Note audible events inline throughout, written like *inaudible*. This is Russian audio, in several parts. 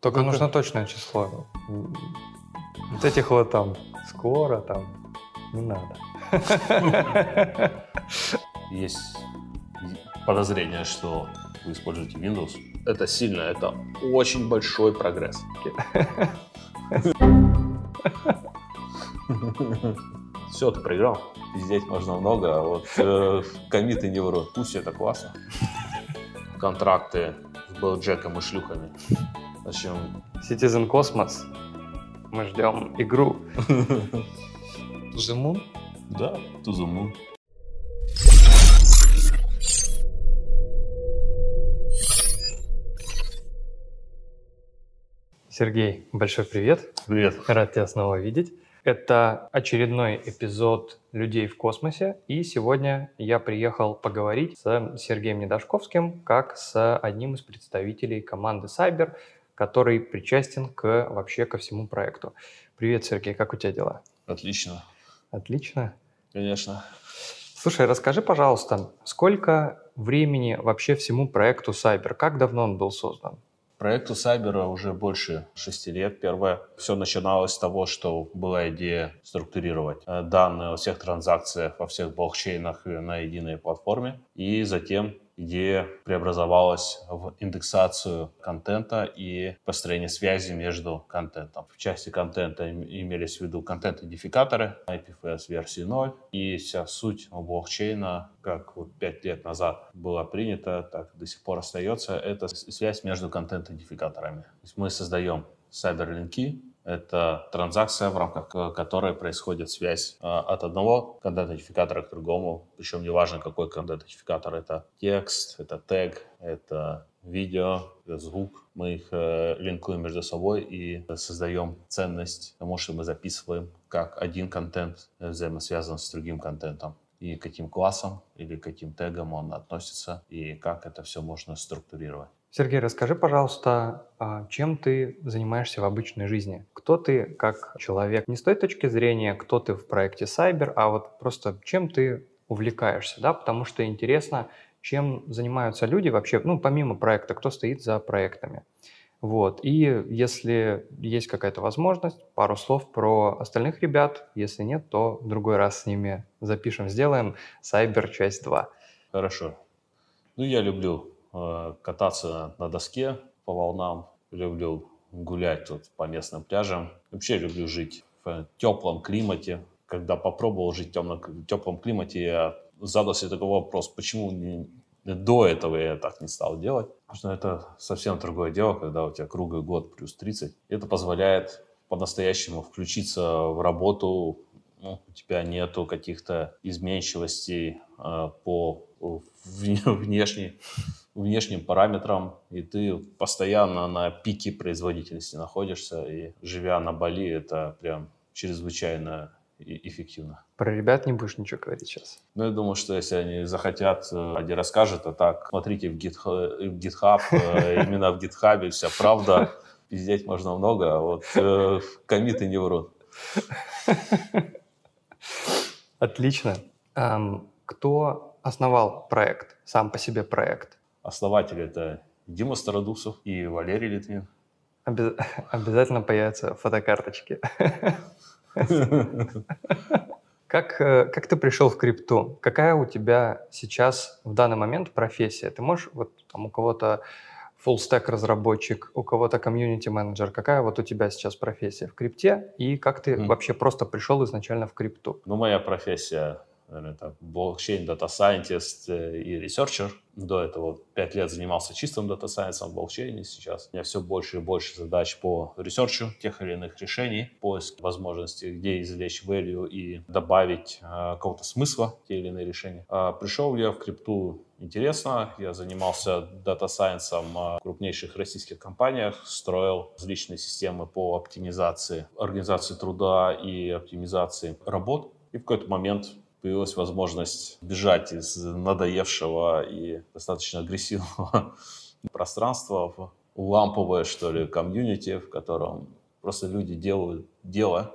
Только нужно точное число. Вот этих вот там скоро там не надо. Есть подозрение, что вы используете Windows. Это сильно, это очень большой прогресс. Все, ты проиграл. Пиздеть можно много, а вот э, комиты не врут. Пусть это классно. Контракты с Белджеком и шлюхами. Зачем? Citizen Cosmos. Мы ждем игру. Moon? Да, To the Moon. Сергей, большой привет. Привет. Рад тебя снова видеть. Это очередной эпизод «Людей в космосе», и сегодня я приехал поговорить с Сергеем Недашковским, как с одним из представителей команды Cyber, который причастен к вообще ко всему проекту. Привет, Сергей, как у тебя дела? Отлично. Отлично? Конечно. Слушай, расскажи, пожалуйста, сколько времени вообще всему проекту Cyber? Как давно он был создан? Проекту Сайбера уже больше шести лет. Первое, все начиналось с того, что была идея структурировать э, данные о всех транзакциях во всех блокчейнах на единой платформе. И затем идея преобразовалась в индексацию контента и построение связи между контентом. В части контента имелись в виду контент-идентификаторы IPFS версии 0, и вся суть блокчейна, как вот 5 лет назад было принято, так до сих пор остается, это связь между контент-идентификаторами. Мы создаем сайберлинки, это транзакция, в рамках э, которой происходит связь э, от одного контент-идентификатора к другому. Причем неважно, какой контент-идентификатор. Это текст, это тег, это видео, звук. Мы их э, линкуем между собой и создаем ценность потому что мы записываем, как один контент взаимосвязан с другим контентом и каким классом или каким тегом он относится, и как это все можно структурировать. Сергей, расскажи, пожалуйста, а, чем ты занимаешься в обычной жизни? Кто ты как человек? Не с той точки зрения, кто ты в проекте Cyber, а вот просто чем ты увлекаешься, да, потому что интересно, чем занимаются люди вообще, ну, помимо проекта, кто стоит за проектами. Вот. И если есть какая-то возможность, пару слов про остальных ребят. Если нет, то в другой раз с ними запишем, сделаем Cyber часть 2. Хорошо. Ну, я люблю кататься на доске по волнам, люблю гулять тут по местным пляжам. Вообще люблю жить в теплом климате. Когда попробовал жить в темном, теплом климате, я задал себе такой вопрос, почему не, до этого я так не стал делать. Потому что это совсем другое дело, когда у тебя круглый год плюс 30. Это позволяет по-настоящему включиться в работу, ну, у тебя нету каких-то изменчивостей э, по внешней внешним параметрам, и ты постоянно на пике производительности находишься, и живя на Бали, это прям чрезвычайно эффективно. Про ребят не будешь ничего говорить сейчас? Ну, я думаю, что если они захотят, э, они расскажут, а так, смотрите в GitHub, э, *laughs* именно в GitHub вся правда, пиздеть можно много, а вот э, комиты не врут. *laughs* Отлично. Кто основал проект, сам по себе проект? Основатели это Дима Стародусов и Валерий Литвин. Обяз... *laughs* Обязательно появятся фотокарточки. *laughs* Как, э, как ты пришел в крипту? Какая у тебя сейчас в данный момент профессия? Ты можешь, вот там у кого-то full stack разработчик, у кого-то community менеджер. Какая вот у тебя сейчас профессия в крипте? И как ты mm. вообще просто пришел изначально в крипту? Ну, моя профессия, это блокчейн, data scientist э, и researcher. До этого пять лет занимался чистым data science ом в блокчейне. Сейчас у меня все больше и больше задач по research у тех или иных решений, поиск возможностей, где извлечь value и добавить э, какого-то смысла в те или иные решения. Э, пришел я в крипту интересно. Я занимался data science ом в крупнейших российских компаниях, строил различные системы по оптимизации организации труда и оптимизации работ. И в какой-то момент появилась возможность бежать из надоевшего и достаточно агрессивного *laughs* пространства в ламповое, что ли, комьюнити, в котором просто люди делают дело,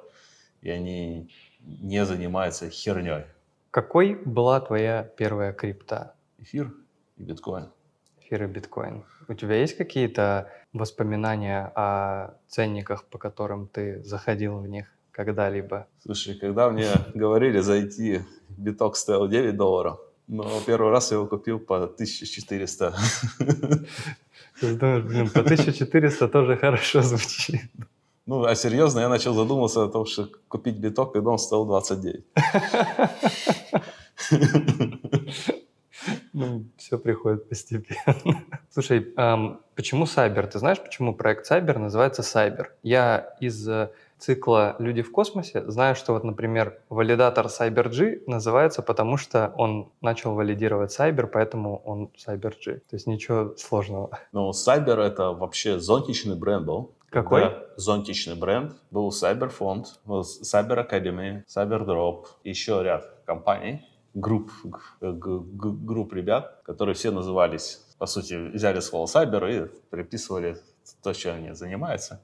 и они не занимаются херней. Какой была твоя первая крипта? Эфир и биткоин. эфир и биткоин. У тебя есть какие-то воспоминания о ценниках, по которым ты заходил в них когда-либо? Слушай, когда мне говорили зайти, биток стоил 9 долларов, но первый раз я его купил по 1400. Ты думаешь, блин, по 1400 тоже хорошо звучит. Ну, а серьезно, я начал задумываться о том, что купить биток, когда он стоил 29. Ну, все приходит постепенно. Слушай, почему Сайбер? Ты знаешь, почему проект Сайбер называется Сайбер? Я из э, цикла «Люди в космосе» знаю, что вот, например, валидатор CyberG называется, потому что он начал валидировать Cyber, поэтому он CyberG. То есть ничего сложного. Ну, Cyber — это вообще зонтичный бренд был. Какой? Да, зонтичный бренд. Был Cyberfond, был Cyber Academy, CyberDrop, еще ряд компаний, групп, групп ребят, которые все назывались, по сути, взяли слово Cyber и приписывали то, чем они занимаются.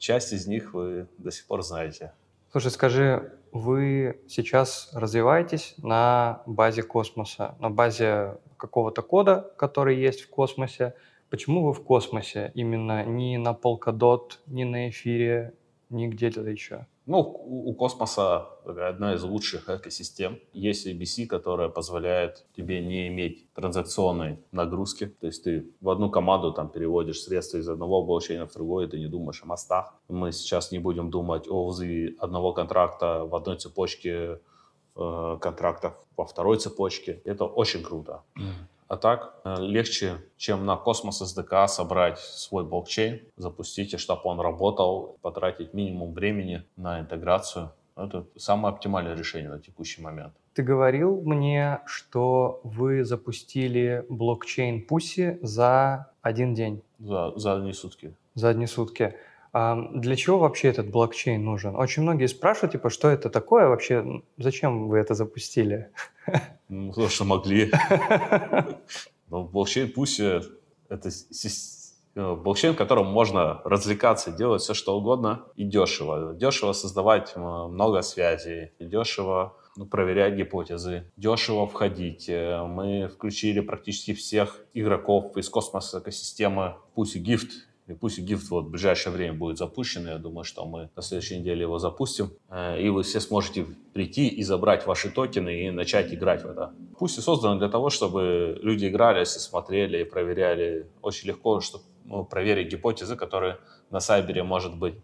Часть из них вы до сих пор знаете. Слушай, скажи, вы сейчас развиваетесь на базе космоса, на базе какого-то кода, который есть в космосе, Почему вы в космосе? Именно не на Polkadot, не на эфире, не где-то еще? Ну, у, космоса одна из лучших экосистем. Есть ABC, которая позволяет тебе не иметь транзакционной нагрузки. То есть ты в одну команду там переводишь средства из одного блокчейна в другой, ты не думаешь о мостах. Мы сейчас не будем думать о вызове одного контракта в одной цепочке э, контрактов во второй цепочке. Это очень круто. Mm. А так э, легче, чем на Cosmos SDK собрать свой блокчейн, запустить, и чтобы он работал, потратить минимум времени на интеграцию. Это самое оптимальное решение на текущий момент. Ты говорил мне, что вы запустили блокчейн Pussy за один день. За, за одни сутки. За одни сутки. А для чего вообще этот блокчейн нужен? Очень многие спрашивают, типа, что это такое вообще, зачем вы это запустили? *laughs* Ну, потому *laughs* что могли. Но блокчейн пусть это э, блокчейн, в котором можно развлекаться, делать все, что угодно и дешево. Дешево создавать много связей, дешево ну, проверять гипотезы, дешево входить. Э, мы включили практически всех игроков из космоса экосистемы, пусть и гифт, и пусть гифт вот в ближайшее время будет запущен. Я думаю, что мы на следующей неделе его запустим. Э, и вы все сможете прийти и забрать ваши токены и начать играть в это. Пусть и создано для того, чтобы люди играли, смотрели и проверяли. Очень легко чтобы, ну, проверить гипотезы, которые на Сайбере может быть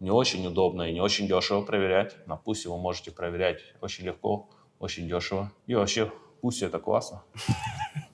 не очень удобно и не очень дешево проверять. На пусть вы можете проверять очень легко, очень дешево. И вообще, пусть это классно. *laughs*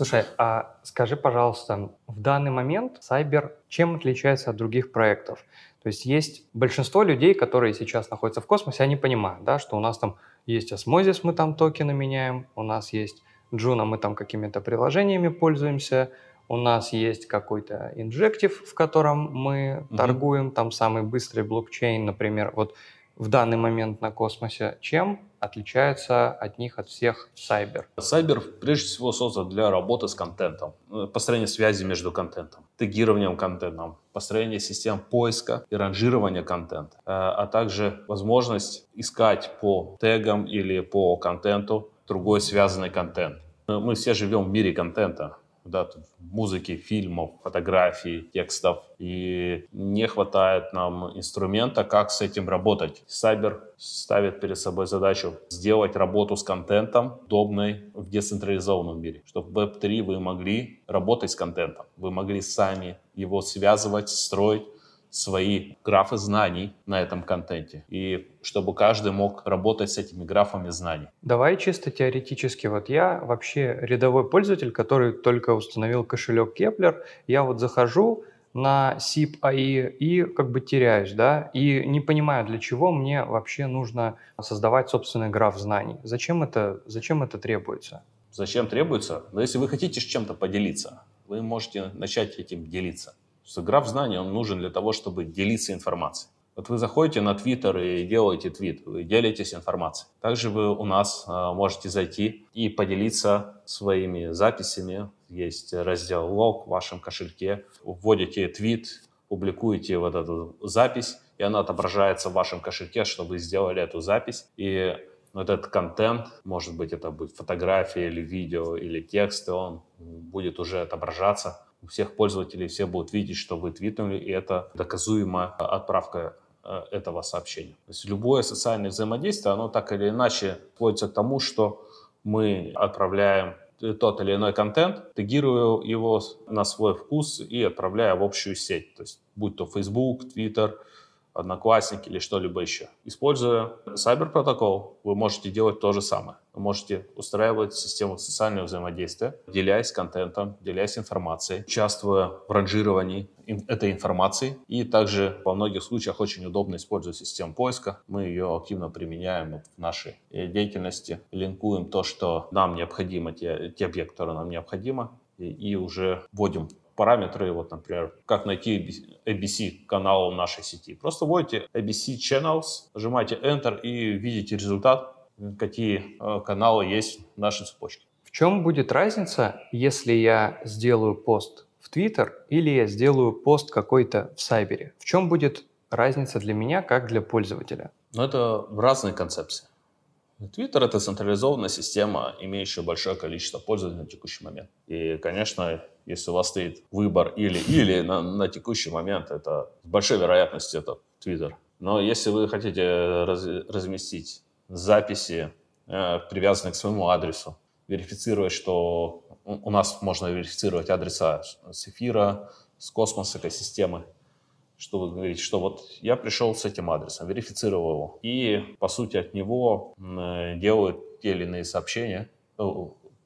Слушай, а скажи, пожалуйста, в данный момент Cyber чем отличается от других проектов? То есть есть большинство людей, которые сейчас находятся в космосе, они понимают, да, что у нас там есть Osmosis, мы там токены меняем, у нас есть Juno, мы там какими-то приложениями пользуемся, у нас есть какой-то Injective, в котором мы mm-hmm. торгуем, там самый быстрый блокчейн, например. Вот в данный момент на космосе, чем отличается от них, от всех Cyber? Cyber прежде всего создан для работы с контентом, э, построения связи между контентом, тегированием контентом, построение систем поиска и ранжирования контента, э, а также возможность искать по тегам или по контенту другой связанный контент. Э, мы все живем в мире контента да, музыки, фильмов, фотографий, текстов. И не хватает нам инструмента, как с этим работать. Сайбер ставит перед собой задачу сделать работу с контентом удобной в децентрализованном мире, чтобы в Web3 вы могли работать с контентом, вы могли сами его связывать, строить, свои графы знаний на этом контенте. И чтобы каждый мог работать с этими графами знаний. Давай чисто теоретически. Вот я вообще рядовой пользователь, который только установил кошелек Kepler. Я вот захожу на SIP AI и как бы теряюсь, да, и не понимаю, для чего мне вообще нужно создавать собственный граф знаний. Зачем это, зачем это требуется? Зачем требуется? Но если вы хотите с чем-то поделиться, вы можете начать этим делиться что граф знаний, он нужен для того, чтобы делиться информацией. Вот вы заходите на Твиттер и делаете твит, вы делитесь информацией. Также вы у нас э, можете зайти и поделиться своими записями. Есть раздел лог в вашем кошельке. Вводите твит, публикуете вот эту запись, и она отображается в вашем кошельке, чтобы вы сделали эту запись. И Но этот контент, может быть, это будет фотография или видео или текст, и он будет уже отображаться. Всех пользователей все будут видеть, что вы твитнули, и это доказуемая отправка э, этого сообщения. То есть любое социальное взаимодействие, оно так или иначе сводится к тому, что мы отправляем тот или иной контент, тегируя его на свой вкус и отправляя в общую сеть. То есть будь то Facebook, Twitter, Одноклассники или что-либо еще. Используя Cyber протокол, вы можете делать то же самое. Вы можете устраивать систему социального взаимодействия, делясь контентом, делясь информацией, участвуя в ранжировании этой информации. И также во многих случаях очень удобно использовать систему поиска. Мы ее активно применяем в нашей деятельности. Линкуем то, что нам необходимо, те, те объекты, которые нам необходимо, и, и уже вводим параметры, вот, например, как найти ABC канал в нашей сети. Просто вводите ABC Channels, нажимаете Enter и видите результат, какие э, каналы есть в нашей цепочке. В чем будет разница, если я сделаю пост в Twitter или я сделаю пост какой-то в Сайбере? В чем будет разница для меня, как для пользователя? Ну, это разные концепции. Twitter — это централизованная система, имеющая большое количество пользователей на текущий момент. И, конечно, если у вас стоит выбор или-или на, на текущий момент, это с большой вероятностью это Twitter. Но если вы хотите раз, разместить записи, э, привязанные к своему адресу, верифицировать, что у нас можно верифицировать адреса с эфира, с космоса, экосистемы, что вы говорите, что вот я пришел с этим адресом, верифицировал его, и, по сути, от него делают те или иные сообщения, э,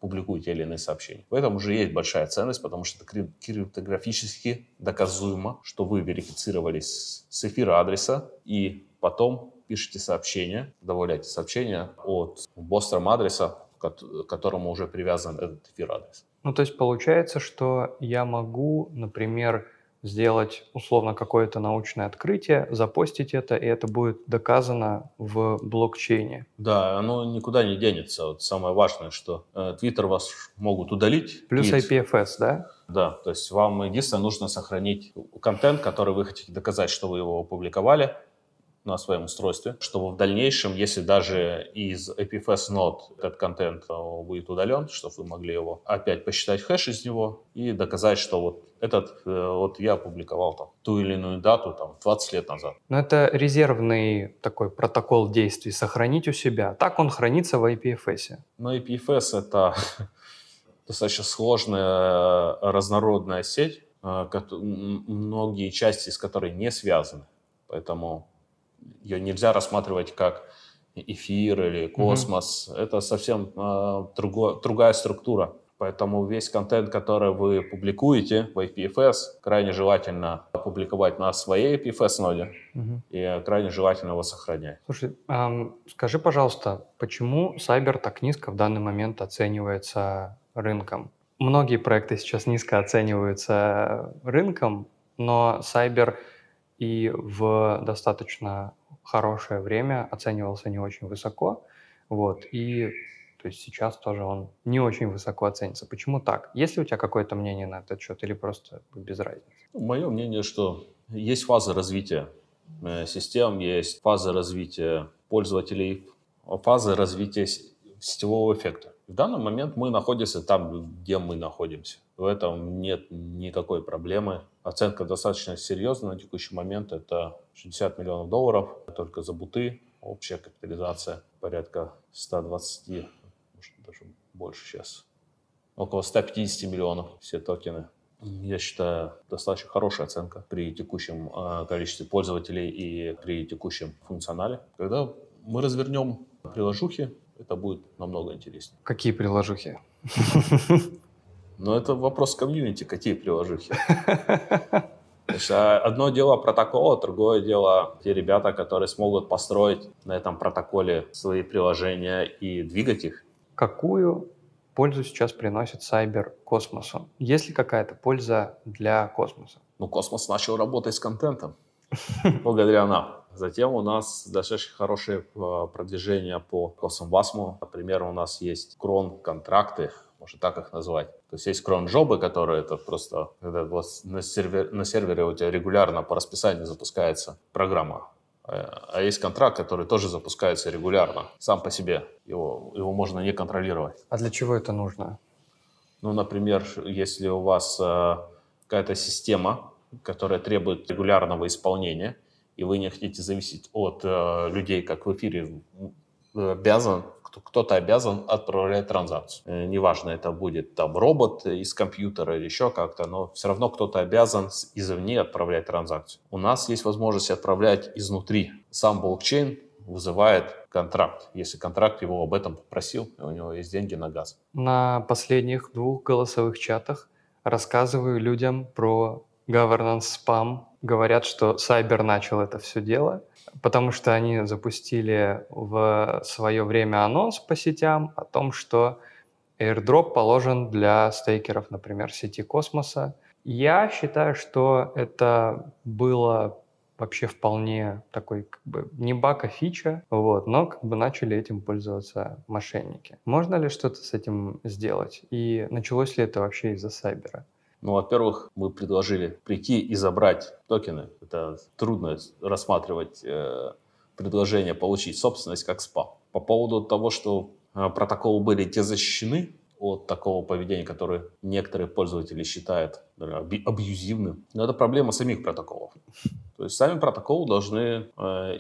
публикуют те или иные сообщения. В этом уже есть большая ценность, потому что это криптографически доказуемо, что вы верифицировались с эфира адреса, и потом пишете сообщение, добавляете сообщение от бостром адреса, к которому уже привязан этот эфир адрес. Ну, то есть получается, что я могу, например, сделать условно какое-то научное открытие, запостить это, и это будет доказано в блокчейне. Да, оно никуда не денется. Вот самое важное, что э, Twitter вас могут удалить. Плюс твит. IPFS, да? Да, то есть вам единственное нужно сохранить контент, который вы хотите доказать, что вы его опубликовали, на своем устройстве, чтобы в дальнейшем, если даже из IPFS нод этот контент э, будет удален, чтобы вы могли его опять посчитать хэш из него и доказать, что вот этот э, вот я опубликовал там ту или иную дату там 20 лет назад. Но это резервный такой протокол действий, сохранить у себя. Так он хранится в IPFS. Но IPFS это *laughs* достаточно сложная разнородная сеть, э, многие части из которой не связаны. Поэтому ее нельзя рассматривать как эфир или космос. Mm-hmm. Это совсем э, друго, другая структура. Поэтому весь контент, который вы публикуете в IPFS, крайне желательно опубликовать на своей IPFS-ноде угу. и крайне желательно его сохранять. Слушай, эм, скажи, пожалуйста, почему Cyber так низко в данный момент оценивается рынком? Многие проекты сейчас низко оцениваются рынком, но Cyber и в достаточно хорошее время оценивался не очень высоко. Вот, и то есть сейчас тоже он не очень высоко оценится. Почему так? Есть ли у тебя какое-то мнение на этот счет или просто без разницы? Мое мнение, что есть фаза развития э, систем, есть фаза развития пользователей, фаза развития сетевого эффекта. В данный момент мы находимся там, где мы находимся. В этом нет никакой проблемы. Оценка достаточно серьезная на текущий момент. Это 60 миллионов долларов только за буты. Общая капитализация порядка 120, может даже больше сейчас. Около 150 миллионов все токены. Я считаю, достаточно хорошая оценка при текущем э, количестве пользователей и при текущем функционале. Когда мы развернем приложухи, это будет намного интереснее. Какие приложухи? Но это вопрос комьюнити, какие приложухи. А, одно дело протокол, а другое дело те ребята, которые смогут построить на этом протоколе свои приложения и двигать их. Какую пользу сейчас приносит Cyber космосу? Есть ли какая-то польза для космоса? Ну, космос начал работать с контентом благодаря нам. Затем у нас достаточно хорошее а, продвижение по Космвасму. Например, у нас есть крон-контракты, можно так их назвать. То есть есть крон-джобы, которые это просто, когда на, сервер, на сервере у тебя регулярно по расписанию запускается программа А, а есть контракт, который тоже запускается регулярно, сам по себе. Его, его можно не контролировать. А для чего это нужно? Ну, например, если у вас э, какая-то система, которая требует регулярного исполнения, и вы не хотите зависеть от э, людей, как в эфире обязан кто-то обязан отправлять транзакцию. Э, неважно, это будет там робот из компьютера или еще как-то, но все равно кто-то обязан извне отправлять транзакцию. У нас есть возможность отправлять изнутри. Сам блокчейн вызывает контракт, если контракт его об этом попросил, у него есть деньги на газ. На последних двух голосовых чатах рассказываю людям про governance spam. Говорят, что Cyber начал это все дело – потому что они запустили в свое время анонс по сетям о том, что airdrop положен для стейкеров, например, сети космоса. Я считаю, что это было вообще вполне такой как бы не баг, а фича, вот, но как бы начали этим пользоваться мошенники. Можно ли что-то с этим сделать? И началось ли это вообще из-за сайбера? Ну, во-первых, мы предложили прийти и забрать токены. Это трудно рассматривать э, предложение получить собственность как спам. По поводу того, что э, протоколы были те защищены от такого поведения, которое некоторые пользователи считают абьюзивным. Но это проблема самих протоколов. То есть сами протоколы должны э,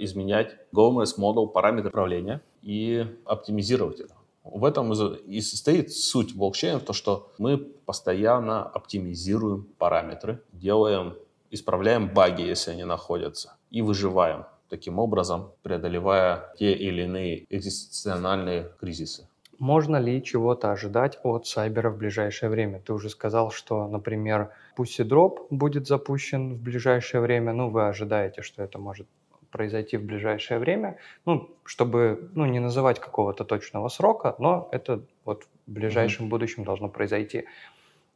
изменять governance model, параметры управления и оптимизировать это. В этом и состоит суть блокчейна, в том, что мы постоянно оптимизируем параметры, делаем, исправляем баги, если они находятся, и выживаем, таким образом преодолевая те или иные экзистенциальные кризисы. Можно ли чего-то ожидать от Сайбера в ближайшее время? Ты уже сказал, что, например, Pussy Drop будет запущен в ближайшее время. Ну, вы ожидаете, что это может произойти в ближайшее время, ну, чтобы ну, не называть какого-то точного срока, но это вот в ближайшем mm-hmm. будущем должно произойти.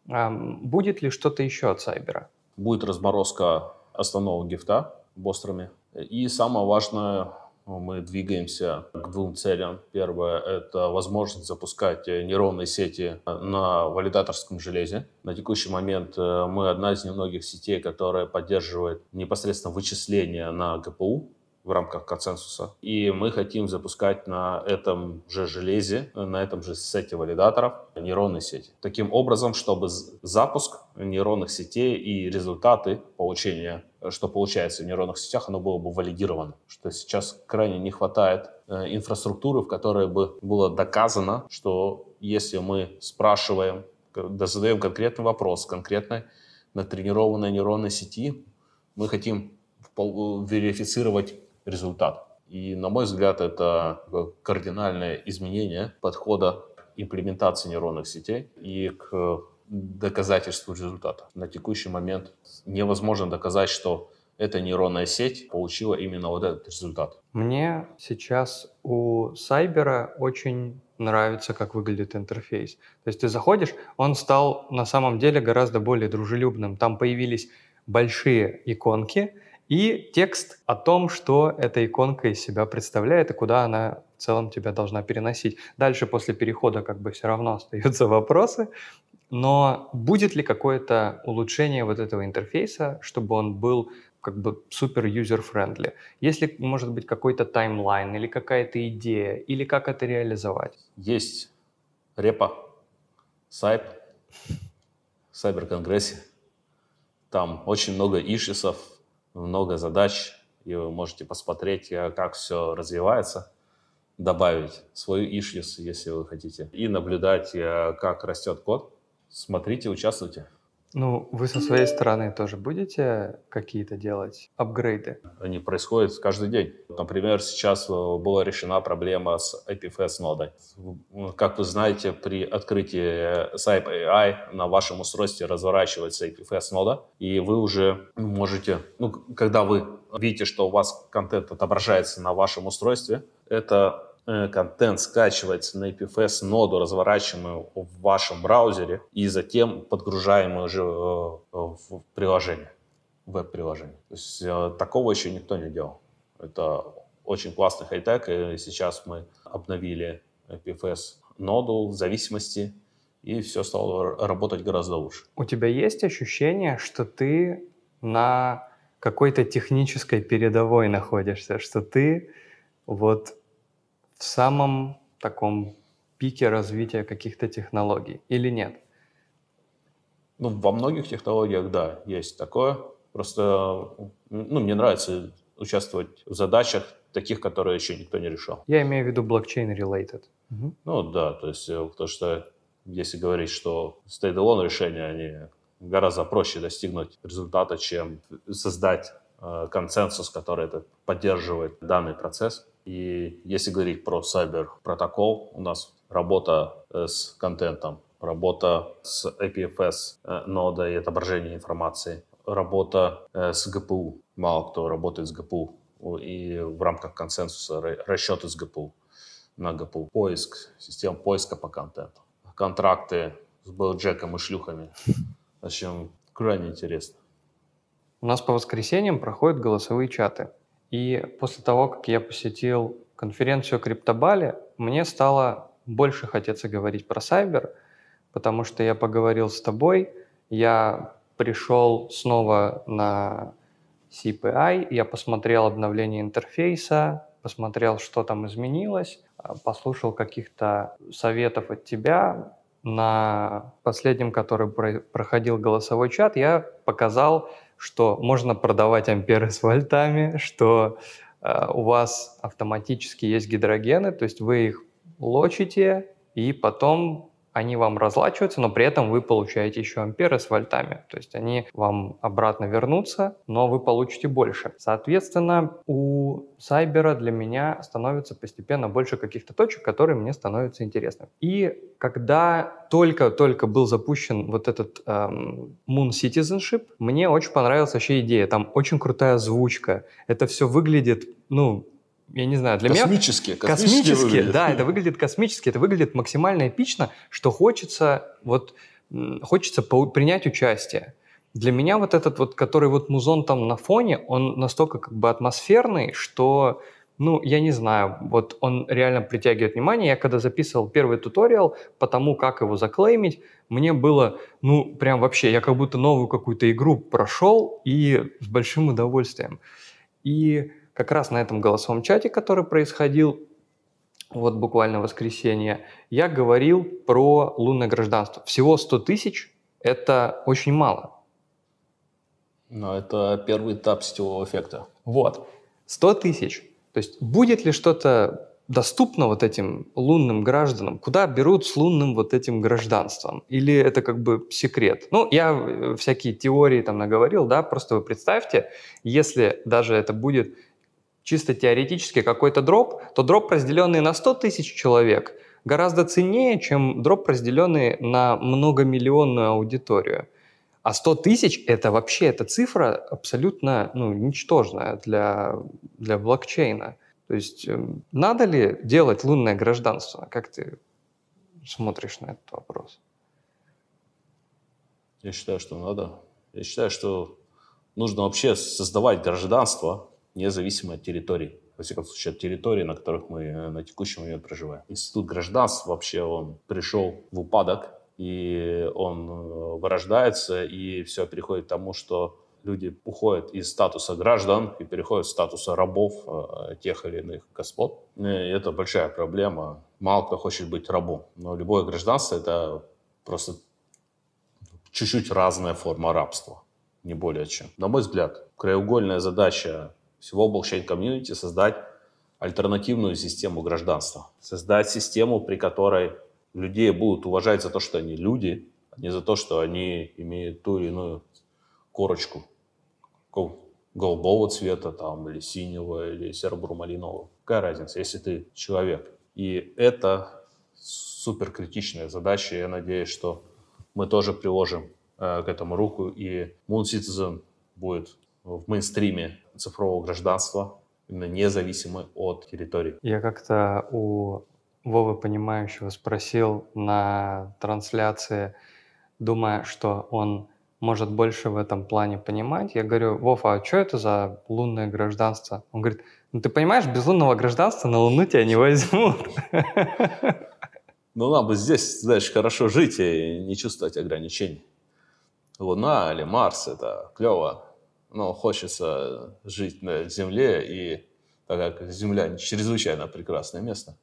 Будет ли что-то еще от Сайбера? Будет разморозка основного гифта бострами. И самое важное, мы двигаемся к двум целям. Первое – это возможность запускать нейронные сети на валидаторском железе. На текущий момент э, мы одна из немногих сетей, которая поддерживает непосредственно вычисления на ГПУ в рамках консенсуса. И мы хотим запускать на этом же железе, на этом же сете валидаторов нейронные сети. Таким образом, чтобы запуск нейронных сетей и результаты получения, что получается в нейронных сетях, оно было бы валидировано. Что сейчас крайне не хватает э, инфраструктуры, в которой бы было доказано, что если мы спрашиваем, задаем конкретный вопрос конкретной натренированной нейронной сети, мы хотим верифицировать результат. И, на мой взгляд, это кардинальное изменение подхода имплементации нейронных сетей и к доказательству результата. На текущий момент невозможно доказать, что эта нейронная сеть получила именно вот этот результат. Мне сейчас у Сайбера очень нравится, как выглядит интерфейс. То есть ты заходишь, он стал на самом деле гораздо более дружелюбным. Там появились большие иконки, и текст о том, что эта иконка из себя представляет и куда она в целом тебя должна переносить. Дальше после перехода как бы все равно *laughs* остаются вопросы, но будет ли какое-то улучшение вот этого интерфейса, чтобы он был как бы супер user-friendly? Если, может быть, какой-то timeline или какая-то идея, или как это реализовать? Есть репа, сайп, Сайбер-конгрессе. Там очень много ишисов, много задач, и вы можете посмотреть, э, как все развивается, добавить свою issues, если вы хотите, и наблюдать, э, как растет код. Смотрите, участвуйте. Ну, вы со своей стороны тоже будете какие-то делать апгрейды? Они происходят каждый день. Например, сейчас э, была решена проблема с IPFS нодой. Как вы знаете, при открытии SIP AI на вашем устройстве разворачивается IPFS нода, и вы уже можете, ну, когда вы видите, что у вас контент отображается на вашем устройстве, это контент скачивается на IPFS ноду, разворачиваемую в вашем браузере, и затем подгружаемую уже э, в приложение, веб-приложение. То есть э, такого еще никто не делал. Это очень классный хай-тек, и сейчас мы обновили IPFS ноду в зависимости, и все стало работать гораздо лучше. У тебя есть ощущение, что ты на какой-то технической передовой находишься, что ты вот в самом таком пике развития каких-то технологий или нет? Ну, во многих технологиях, да, есть такое. Просто, ну, мне нравится участвовать в задачах таких, которые еще никто не решал. Я имею в виду блокчейн-related. Угу. Ну, да, то есть, э, то, что если говорить, что стейдалон решения, они гораздо проще достигнуть результата, чем создать э, консенсус, который это поддерживает данный процесс. И если говорить про Cyber протокол, у нас работа э, с контентом, работа с APFS э, нодой и отображение информации, работа э, с GPU. Мало кто работает с GPU. И в рамках консенсуса расчеты с GPU на GPU. Поиск, система поиска по контенту. Контракты с Белджеком и шлюхами. В общем, крайне интересно. У нас по воскресеньям проходят голосовые чаты. И после того, как я посетил конференцию Криптобали, мне стало больше хотеться говорить про Сайбер, потому что я поговорил с тобой, я пришел снова на CPI, я посмотрел обновление интерфейса, посмотрел, что там изменилось, послушал каких-то советов от тебя. На последнем, который проходил голосовой чат, я показал что можно продавать амперы с вольтами, что э, у вас автоматически есть гидрогены, то есть вы их лочите, и потом они вам разлачиваются, но при этом вы получаете еще амперы с вольтами. То есть они вам обратно вернутся, но вы получите больше. Соответственно, у Сайбера для меня становится постепенно больше каких-то точек, которые мне становятся интересны. И когда только-только был запущен вот этот эм, Moon Citizenship, мне очень понравилась вообще идея. Там очень крутая озвучка. Это все выглядит, ну, я не знаю, для космически, меня... Космически, космически, да, это выглядит космически, это выглядит максимально эпично, что хочется вот, хочется принять участие. Для меня вот этот вот, который вот музон там на фоне, он настолько как бы атмосферный, что, ну, я не знаю, вот он реально притягивает внимание. Я когда записывал первый туториал по тому, как его заклеймить, мне было, ну, прям вообще, я как будто новую какую-то игру прошел и с большим удовольствием. И как раз на этом голосовом чате, который происходил вот буквально в воскресенье, я говорил про лунное гражданство. Всего 100 тысяч – это очень мало. Но это первый этап сетевого эффекта. Вот. 100 тысяч. То есть будет ли что-то доступно вот этим лунным гражданам? Куда берут с лунным вот этим гражданством? Или это как бы секрет? Ну, я э, всякие теории там наговорил, да, просто вы представьте, если даже это будет чисто теоретически какой-то дроп, то дроп, разделенный на 100 тысяч человек, гораздо ценнее, чем дроп, разделенный на многомиллионную аудиторию. А 100 тысяч – это вообще, эта цифра абсолютно ну, ничтожная для, для блокчейна. То есть эм, надо ли делать лунное гражданство? Как ты смотришь на этот вопрос? Я считаю, что надо. Я считаю, что нужно вообще создавать гражданство, независимо от территорий. Во всяком случае, от территории, на которых мы э, на текущий момент проживаем. Институт гражданства вообще он пришел в упадок, и он э, вырождается, и все переходит к тому, что люди уходят из статуса граждан и переходят в статуса рабов э, тех или иных господ. И это большая проблема. Мало кто хочет быть рабом. Но любое гражданство – это просто чуть-чуть разная форма рабства, не более чем. На мой взгляд, краеугольная задача всего блокчейн-комьюнити создать альтернативную систему гражданства. Создать систему, при которой людей будут уважать за то, что они люди, а не за то, что они имеют ту или иную корочку голубого цвета там, или синего, или серо-бурмалинового. Какая разница, если ты человек? И это супер критичная задача. Я надеюсь, что мы тоже приложим э, к этому руку, и Moon Citizen будет в мейнстриме цифрового гражданства, именно независимо от территории. Я как-то у Вовы Понимающего спросил на трансляции, думая, что он может больше в этом плане понимать. Я говорю, Вов, а что это за лунное гражданство? Он говорит, ну ты понимаешь, без лунного гражданства на Луну тебя не возьмут. Ну, нам бы здесь, знаешь, хорошо жить и не чувствовать ограничений. Луна или Марс – это клево, но хочется жить на Земле, и так как Земля чрезвычайно прекрасное место,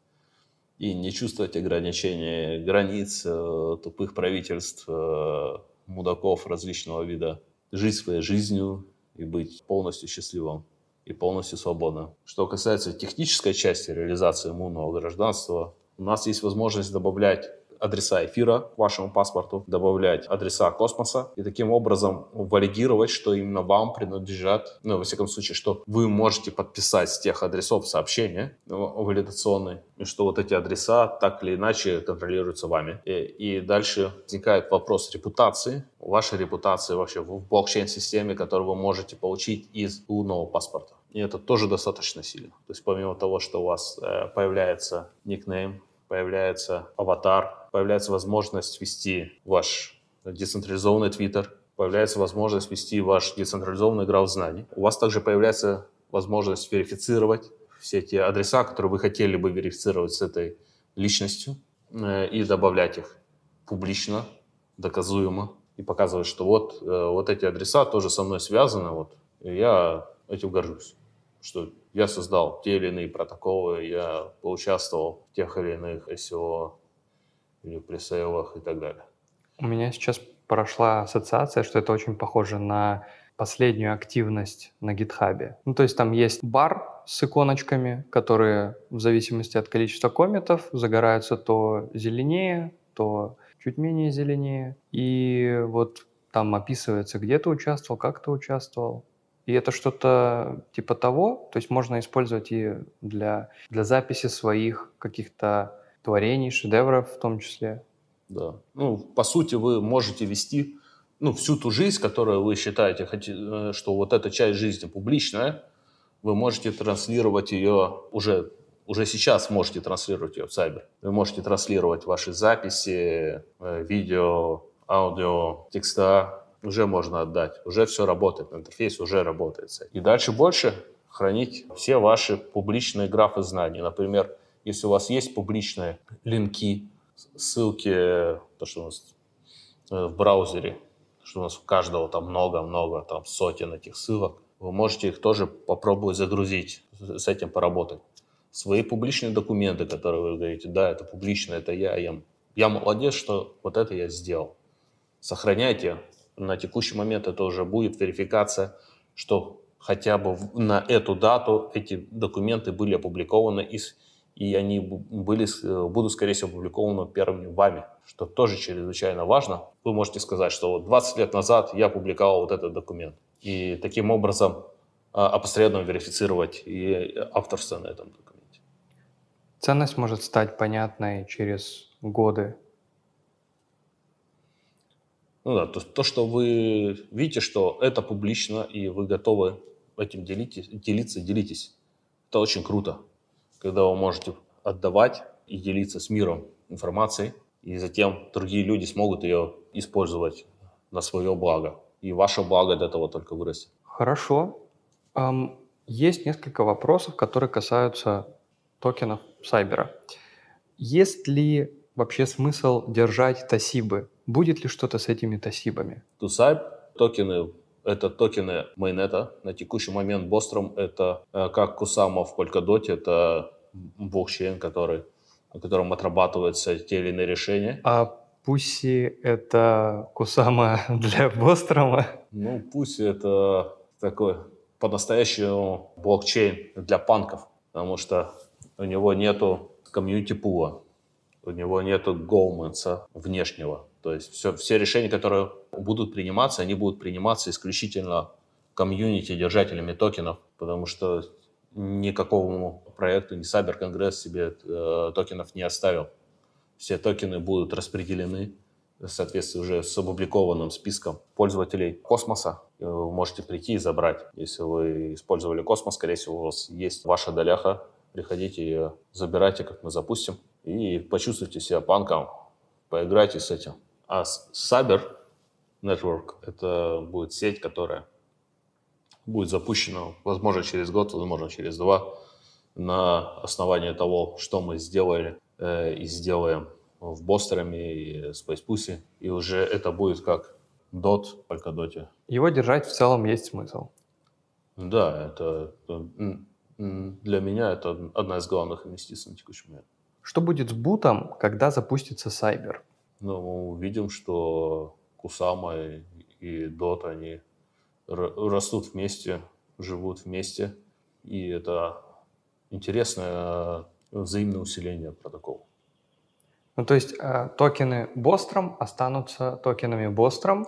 и не чувствовать ограничений границ, э, тупых правительств, э, мудаков различного вида, жить своей жизнью и быть полностью счастливым и полностью свободным. Что касается технической части реализации иммунного гражданства, у нас есть возможность добавлять адреса эфира к вашему паспорту, добавлять адреса космоса и таким образом валидировать, что именно вам принадлежат, ну, во всяком случае, что вы можете подписать с тех адресов сообщения валидационные, и что вот эти адреса так или иначе контролируются вами. И, и дальше возникает вопрос репутации, вашей репутации вообще в блокчейн-системе, которую вы можете получить из лунного паспорта. И это тоже достаточно сильно. То есть помимо того, что у вас э, появляется никнейм, появляется аватар, появляется возможность вести ваш децентрализованный твиттер, появляется возможность вести ваш децентрализованный граф знаний. У вас также появляется возможность верифицировать все те адреса, которые вы хотели бы верифицировать с этой личностью, э, и добавлять их публично, доказуемо, и показывать, что вот, э, вот эти адреса тоже со мной связаны, вот, и я этим горжусь что я создал те или иные протоколы, я поучаствовал в тех или иных SEO или пресейлах и так далее. У меня сейчас прошла ассоциация, что это очень похоже на последнюю активность на гитхабе. Ну, то есть там есть бар с иконочками, которые в зависимости от количества комментов загораются то зеленее, то чуть менее зеленее. И вот там описывается, где ты участвовал, как ты участвовал. И это что-то типа того, то есть можно использовать и для, для записи своих каких-то творений, шедевров в том числе. Да. Ну, по сути, вы можете вести ну, всю ту жизнь, которую вы считаете, э, что вот эта часть жизни публичная, вы можете транслировать ее уже, уже сейчас можете транслировать ее в Cyber. Вы можете транслировать ваши записи, э, видео, аудио, текста, уже можно отдать, уже все работает, интерфейс уже работает. И дальше больше хранить все ваши публичные графы знаний. Например, если у вас есть публичные линки, ссылки, то, что у нас э, в браузере, что у нас у каждого там много-много, там сотен этих ссылок, вы можете их тоже попробовать загрузить, с этим поработать. Свои публичные документы, которые вы говорите, да, это публично, это я, я, я молодец, что вот это я сделал. Сохраняйте на текущий момент это уже будет верификация, что хотя бы на эту дату эти документы были опубликованы и, и они были, будут, скорее всего, опубликованы первыми вами, что тоже чрезвычайно важно. Вы можете сказать, что вот 20 лет назад я публиковал вот этот документ. И таким образом а, опосредованно верифицировать и авторство на этом документе. Ценность может стать понятной через годы ну да, то, то, что вы видите, что это публично, и вы готовы этим делитесь, делиться, делитесь. Это очень круто, когда вы можете отдавать и делиться с миром информацией, и затем другие люди смогут ее использовать на свое благо. И ваше благо от этого только вырастет. Хорошо. Um, есть несколько вопросов, которые касаются токенов Сайбера. Есть ли вообще смысл держать тасибы Будет ли что-то с этими тасибами? Тусайб токены это токены майнета. На текущий момент Бостром это э, как Кусама в Polkadot, это блокчейн, который, на котором отрабатываются те или иные решения. А Пуси это Кусама *laughs* для Бострома? Ну, Пуси это такой по-настоящему блокчейн для панков, потому что у него нету комьюнити пула, у него нету гоуменса внешнего. То есть все, все решения, которые будут приниматься, они будут приниматься исключительно комьюнити, держателями токенов, потому что никакому проекту, ни Cyber Конгресс себе э, токенов не оставил. Все токены будут распределены в соответствии уже с опубликованным списком пользователей космоса. Вы можете прийти и забрать. Если вы использовали космос, скорее всего, у вас есть ваша доляха. Приходите и забирайте, как мы запустим. И почувствуйте себя панком, поиграйте с этим. А Saber Network – это будет сеть, которая будет запущена, возможно, через год, возможно, через два, на основании того, что мы сделали э, и сделаем в Бостерами и Space Pussy. И уже это будет как DOT, Polkadot. Его держать в целом есть смысл. Да, это, для меня это одна из главных инвестиций на текущий момент. Что будет с бутом, когда запустится Cyber? Ну, мы увидим, что Кусама и, Dot, они растут вместе, живут вместе, и это интересное взаимное усиление протокола. Ну, то есть э, токены Бостром останутся токенами Бостром,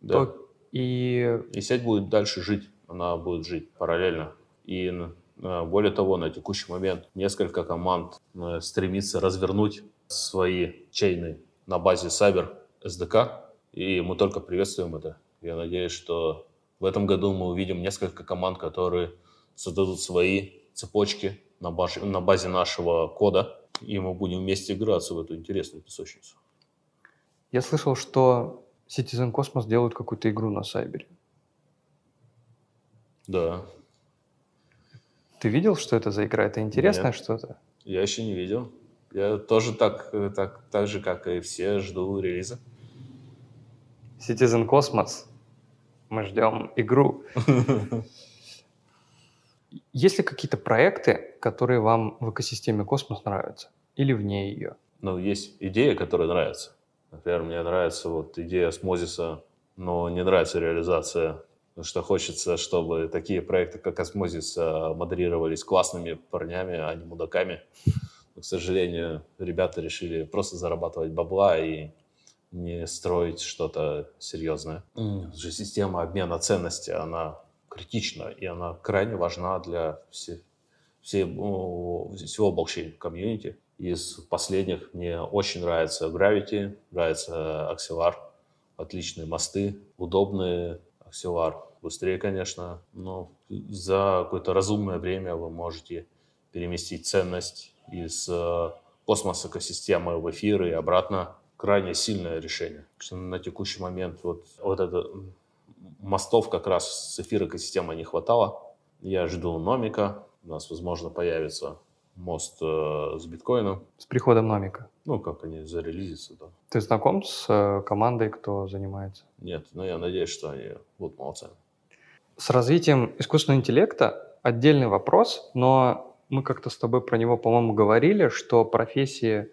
да. то... и... И сеть будет дальше жить, она будет жить параллельно. И э, более того, на текущий момент несколько команд э, стремится развернуть свои чейны на базе Cyber SDK, и мы только приветствуем это. Я надеюсь, что в этом году мы увидим несколько команд, которые создадут свои цепочки на базе, на базе нашего кода, и мы будем вместе играться в эту интересную песочницу. Я слышал, что Citizen Cosmos делают какую-то игру на Сайбере. Да. Ты видел, что это за игра? Это интересное что-то? Я еще не видел. Я тоже так, так, так же, как и все, жду релиза. Citizen Cosmos. Мы ждем игру. *laughs* Есть ли какие-то проекты, которые вам в экосистеме Космос нравятся? Или вне ее? Ну, есть идея, которая нравится. Например, мне нравится вот идея Osmosis а, но не нравится реализация. Потому что хочется, чтобы такие проекты, как Osmosis, э, модерировались классными парнями, а не мудаками. Но, к сожалению, ребята решили просто зарабатывать бабла и не строить что-то серьезное. Mm. Система обмена ценностей, она критична, и она крайне важна для все, все, всего блокчейн-комьюнити. Из последних мне очень нравится Gravity, нравится Axelar. Отличные мосты, удобные Axelar. Быстрее, конечно, но за какое-то разумное время вы можете переместить ценность из э, космоса экосистемы в эфир и обратно. Крайне сильное решение. На текущий момент вот, вот это мостов как раз с эфир экосистемы не хватало. Я жду Номика. У нас, возможно, появится мост э, с биткоином. С приходом Номика? Ну, как они зарелизятся, да. Ты знаком с э, командой, кто занимается? Нет, но я надеюсь, что они будут молодцами. С развитием искусственного интеллекта отдельный вопрос, но мы как-то с тобой про него, по-моему, говорили, что профессии,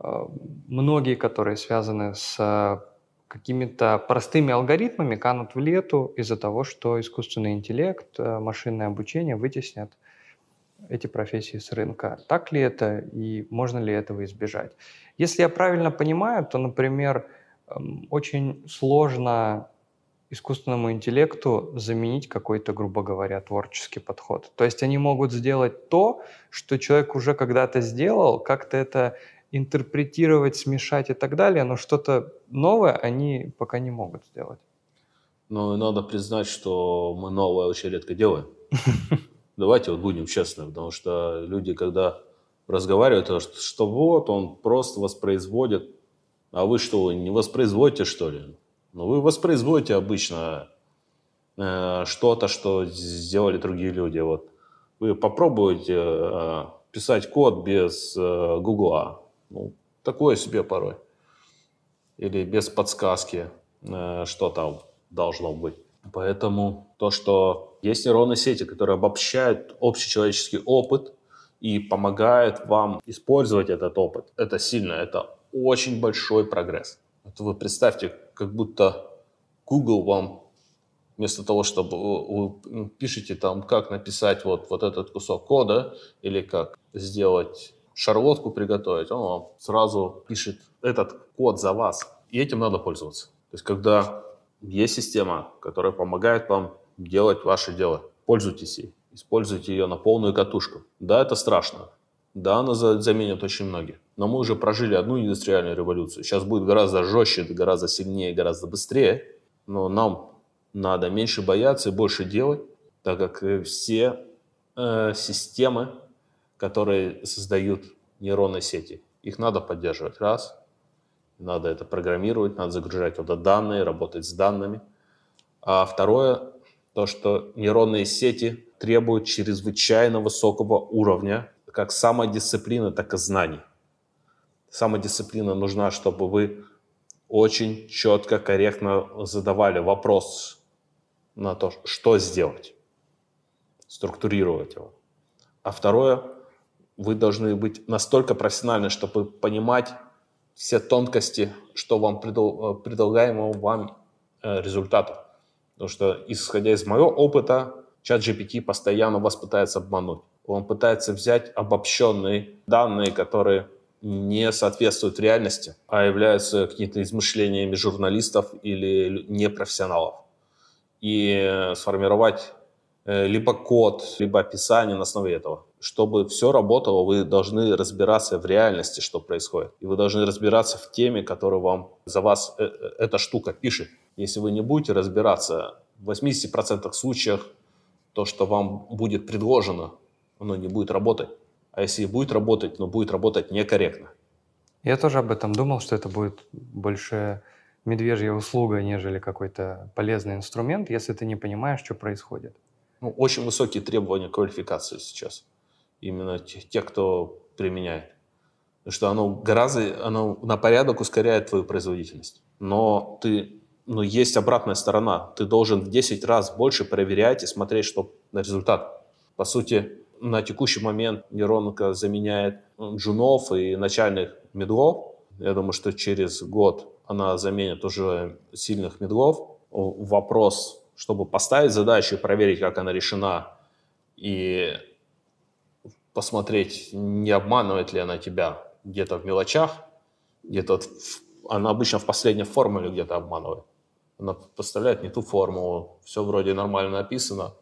э, многие, которые связаны с э, какими-то простыми алгоритмами, канут в лету из-за того, что искусственный интеллект, э, машинное обучение вытеснят эти профессии с рынка. Так ли это и можно ли этого избежать? Если я правильно понимаю, то, например, эм, очень сложно искусственному интеллекту заменить какой-то, грубо говоря, творческий подход. То есть они могут сделать то, что человек уже когда-то сделал, как-то это интерпретировать, смешать и так далее, но что-то новое они пока не могут сделать. Ну, надо признать, что мы новое очень редко делаем. *laughs* Давайте вот будем честны, потому что люди, когда разговаривают, что вот он просто воспроизводит, а вы что, не воспроизводите, что ли? Ну, вы воспроизводите обычно э, что-то, что сделали другие люди. Вот вы попробуйте э, писать код без э, Гугла. Ну, такое себе порой. Или без подсказки, э, что там должно быть. Поэтому то, что есть нейронные сети, которые обобщают общечеловеческий опыт и помогают вам использовать этот опыт, это сильно, это очень большой прогресс. Это вы представьте, как будто Google вам вместо того, чтобы вы пишете там, как написать вот, вот этот кусок кода или как сделать шарлотку приготовить, он вам сразу пишет этот код за вас. И этим надо пользоваться. То есть, когда есть система, которая помогает вам делать ваше дело, пользуйтесь ей, используйте ее на полную катушку. Да, это страшно. Да, она заменит очень многие. Но мы уже прожили одну индустриальную революцию. Сейчас будет гораздо жестче, гораздо сильнее, гораздо быстрее. Но нам надо меньше бояться и больше делать, так как все э, системы которые создают нейронные сети. Их надо поддерживать, раз. Надо это программировать, надо загружать туда данные, работать с данными. А второе, то, что нейронные сети требуют чрезвычайно высокого уровня как самодисциплины, так и знаний. Самодисциплина нужна, чтобы вы очень четко, корректно задавали вопрос на то, что сделать, структурировать его. А второе, вы должны быть настолько профессиональны, чтобы понимать все тонкости, что вам предл- предлагаемого вам э, результата. Потому что, исходя из моего опыта, чат GPT постоянно вас пытается обмануть. Он пытается взять обобщенные данные, которые не соответствуют реальности, а являются какими-то измышлениями журналистов или непрофессионалов. И сформировать э, либо код, либо описание на основе этого. Чтобы все работало, вы должны разбираться в реальности, что происходит. И вы должны разбираться в теме, которую вам за вас э, э, эта штука пишет. Если вы не будете разбираться в 80% случаях, то, что вам будет предложено, оно не будет работать. А если будет работать, но будет работать некорректно. Я тоже об этом думал, что это будет больше медвежья услуга, нежели какой-то полезный инструмент, если ты не понимаешь, что происходит. Ну, очень высокие требования квалификации сейчас. Именно тех, кто применяет. Потому что оно гораздо, оно на порядок ускоряет твою производительность. Но ты, но есть обратная сторона. Ты должен в 10 раз больше проверять и смотреть, что на результат. По сути, на текущий момент нейронка заменяет джунов и начальных медлов. Я думаю, что через год она заменит уже сильных медлов. Вопрос, чтобы поставить задачу и проверить, как она решена, и посмотреть, не обманывает ли она тебя где-то в мелочах, где-то она обычно в последней формуле где-то обманывает. Она поставляет не ту формулу, все вроде нормально написано,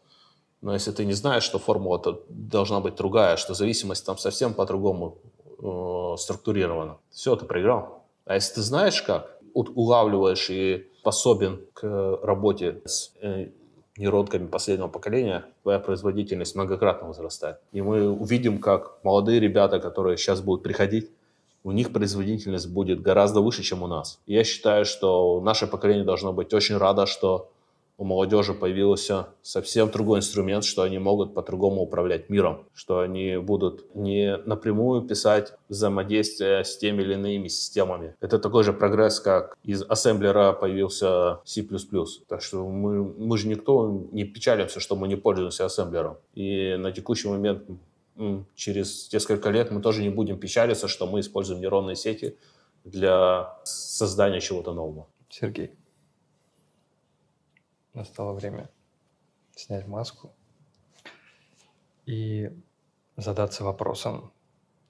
но если ты не знаешь, что формула -то должна быть другая, что зависимость там совсем по-другому э, структурирована, все, ты проиграл. А если ты знаешь как, улавливаешь и способен к работе с э, нейронками последнего поколения, твоя производительность многократно возрастает. И мы увидим, как молодые ребята, которые сейчас будут приходить, у них производительность будет гораздо выше, чем у нас. Я считаю, что наше поколение должно быть очень радо, что у молодежи появился совсем другой инструмент, что они могут по-другому управлять миром, что они будут не напрямую писать взаимодействие с теми или иными системами. Это такой же прогресс, как из ассемблера появился C++. Так что мы, мы же никто не печалимся, что мы не пользуемся ассемблером. И на текущий момент через несколько лет мы тоже не будем печалиться, что мы используем нейронные сети для создания чего-то нового. Сергей настало время снять маску и задаться вопросом,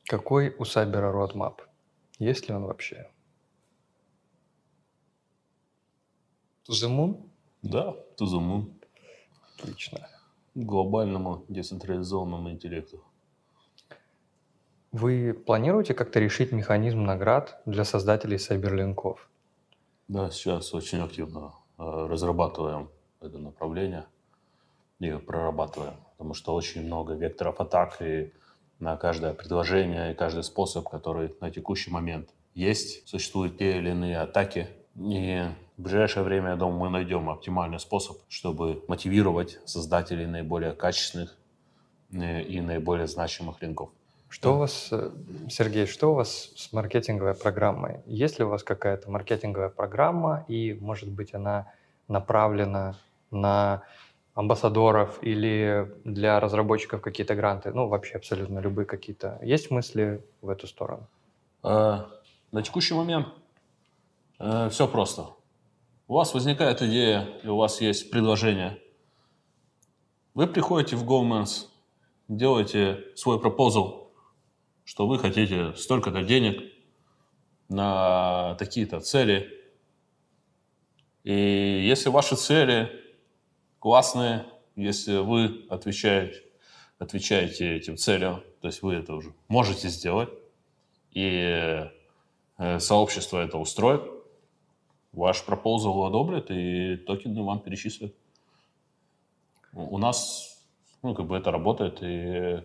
какой у Сайбера roadmap? Есть ли он вообще? To the moon? Да, to the moon. Отлично. Глобальному децентрализованному интеллекту. Вы планируете как-то решить механизм наград для создателей сайберлинков? Да, сейчас очень активно разрабатываем это направление и прорабатываем, потому что очень много векторов атак и на каждое предложение и каждый способ, который на текущий момент есть. Существуют те или иные атаки, и в ближайшее время, я думаю, мы найдем оптимальный способ, чтобы мотивировать создателей наиболее качественных э, и наиболее значимых линков. Что у вас, э, Сергей, что у вас с маркетинговой программой? Есть ли у вас какая-то маркетинговая программа, и, может быть, она направлена на амбассадоров или для разработчиков какие-то гранты? Ну, вообще абсолютно любые какие-то. Есть мысли в эту сторону? А, на текущий момент э, все просто. У вас возникает идея, и у вас есть предложение. Вы приходите в GoMans, делаете свой пропозал, что вы хотите столько-то денег на такие-то цели. И если ваши цели классные, если вы отвечаете, отвечаете этим целям, то есть вы это уже можете сделать, и э, сообщество это устроит, ваш пропозал одобрят, и токены вам перечислят. У нас ну, как бы это работает, и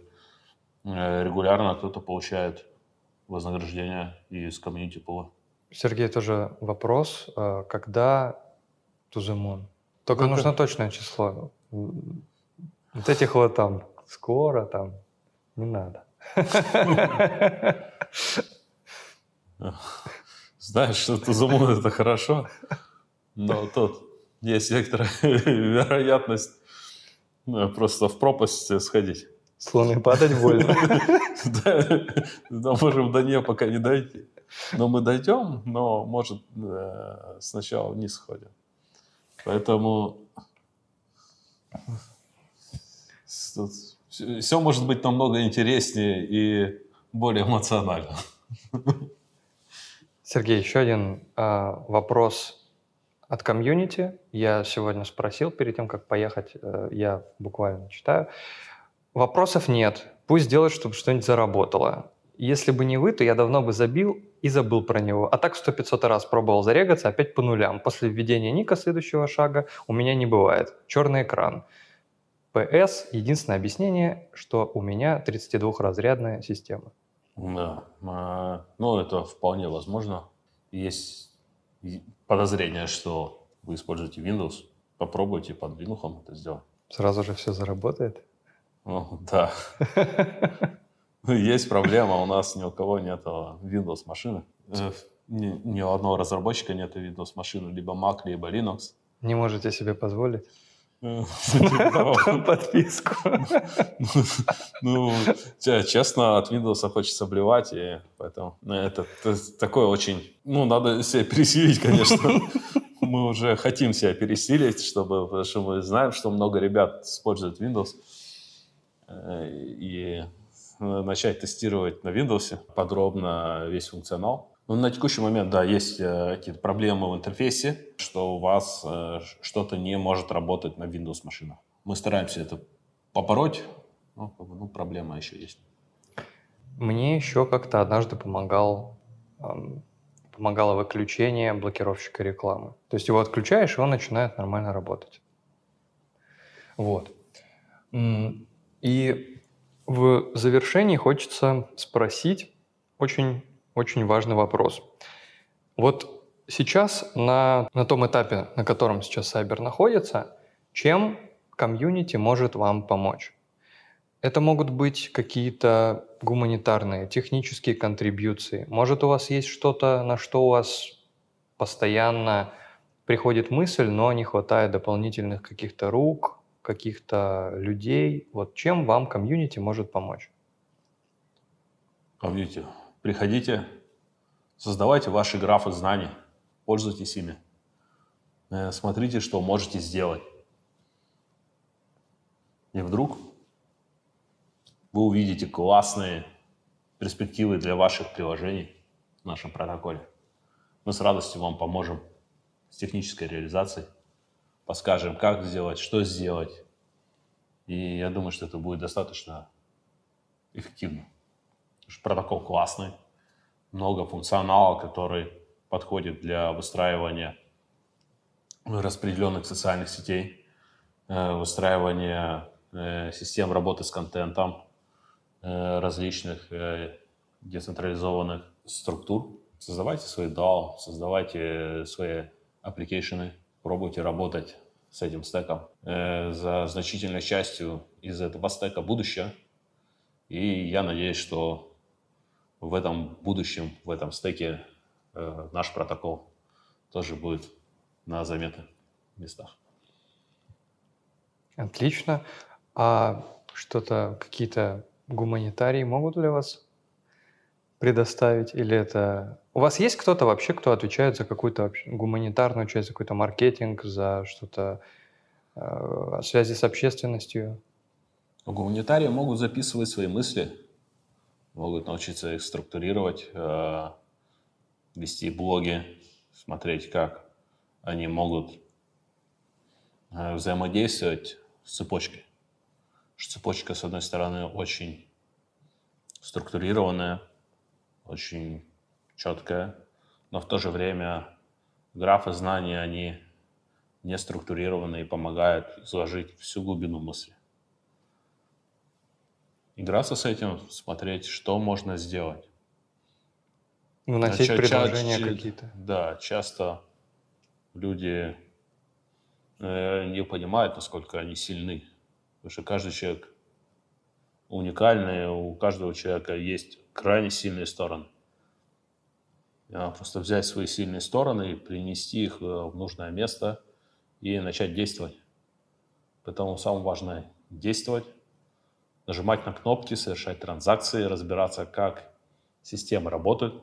регулярно кто-то получает вознаграждение из комьюнити пула. Сергей, тоже вопрос. А когда Туземон? Только ну, нужно точное число. Вот этих вот там скоро там не надо. *laughs* Знаешь, что Тузумун — это хорошо, но тут есть некоторая *laughs* вероятность ну, просто в пропасть сходить. Слоны падать больно. Да, можем до нее пока не дойти. Но мы дойдем, но, может, э, сначала вниз сходим. Поэтому все может быть намного интереснее и более эмоционально. Сергей, еще один э, вопрос от комьюнити. Я сегодня спросил перед тем, как поехать, э, я буквально читаю. Вопросов нет. Пусть делают, чтобы что-нибудь заработало. Если бы не вы, то я давно бы забил и забыл про него. А так сто 500 раз пробовал зарегаться, опять по нулям. После введения ника следующего шага у меня не бывает. Черный экран. ПС. Единственное объяснение, что у меня 32-разрядная система. Да, а, ну это вполне возможно. Есть подозрение, что вы используете Windows. Попробуйте под Linux это сделать. Сразу же все заработает? *laughs* Ну, да. Есть проблема, у нас ни у кого нет Windows машины. Э, ни, ни у одного разработчика нет Windows машины, либо Mac, либо Linux. Не можете себе позволить? *laughs* Подписку. *laughs* Ну, честно, от Windows хочется блевать, и поэтому ну, это такое очень... Ну, надо себя пересилить, конечно. Мы уже хотим себя пересилить, чтобы, потому что мы знаем, что много ребят используют Windows. Э, и начать тестировать на Windows подробно весь функционал. Ну, на текущий момент, да, есть э, какие-то проблемы в интерфейсе, что у вас э, что-то не может работать на Windows машинах. Мы стараемся это побороть, но ну, проблема еще есть. Мне еще как-то однажды помогал, эм, помогало выключение блокировщика рекламы. То есть его отключаешь, и он начинает нормально работать. Вот. И в завершении хочется спросить очень очень важный вопрос. Вот сейчас на, на том этапе, на котором сейчас Сайбер находится, чем комьюнити может вам помочь? Это могут быть какие-то гуманитарные, технические контрибьюции. Может, у вас есть что-то, на что у вас постоянно приходит мысль, но не хватает дополнительных каких-то рук, каких-то людей. Вот чем вам комьюнити может помочь? Комьюнити Приходите, создавайте ваши графы знаний, пользуйтесь ими. Э, смотрите, что можете сделать. И вдруг вы увидите классные перспективы для ваших приложений в нашем протоколе. Мы с радостью вам поможем с технической реализацией, подскажем, как сделать, что сделать. И я думаю, что это будет достаточно эффективно протокол классный, много функционала, который подходит для выстраивания распределенных социальных сетей, э, выстраивания э, систем работы с контентом, э, различных децентрализованных структур. Создавайте свои DAO, создавайте свои application ы, пробуйте работать с этим стеком. За значительной частью из этого стека будущее. И я надеюсь, что в этом будущем, в этом стеке э, наш протокол тоже будет на заметных местах. Отлично. А что-то, какие-то гуманитарии могут для вас предоставить? Или это... У вас есть кто-то вообще, кто отвечает за какую-то гуманитарную часть, за какой-то маркетинг, за что-то э, связи с общественностью? Гуманитарии могут записывать свои мысли, могут научиться их структурировать, э, вести блоги, смотреть, как они могут э, взаимодействовать с цепочкой. Цепочка, с одной стороны, очень структурированная, очень четкая, но в то же время графы знаний, они не структурированы и помогают изложить всю глубину мысли играться с этим, смотреть, что можно сделать. Выносить Ча- предложения ча- какие-то. Да, часто люди э, не понимают, насколько они сильны. Потому что каждый человек уникальный, у каждого человека есть крайне сильные стороны. Просто взять свои сильные стороны и принести их э, в нужное место и начать действовать. Поэтому самое важное – действовать, нажимать на кнопки, совершать транзакции, разбираться, как системы работают.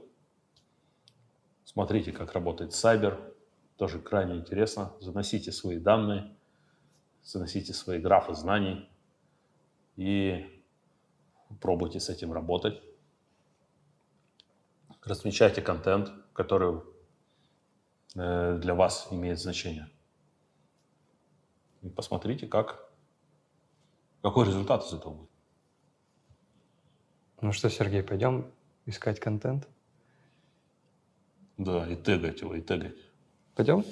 Смотрите, как работает Сайбер, тоже крайне интересно. Заносите свои данные, заносите свои графы знаний и пробуйте с этим работать размещайте контент, который э, для вас имеет значение. И посмотрите, как, какой результат из этого будет. Ну что, Сергей, пойдем искать контент? Да, и тегать его, и тегать. Пойдем?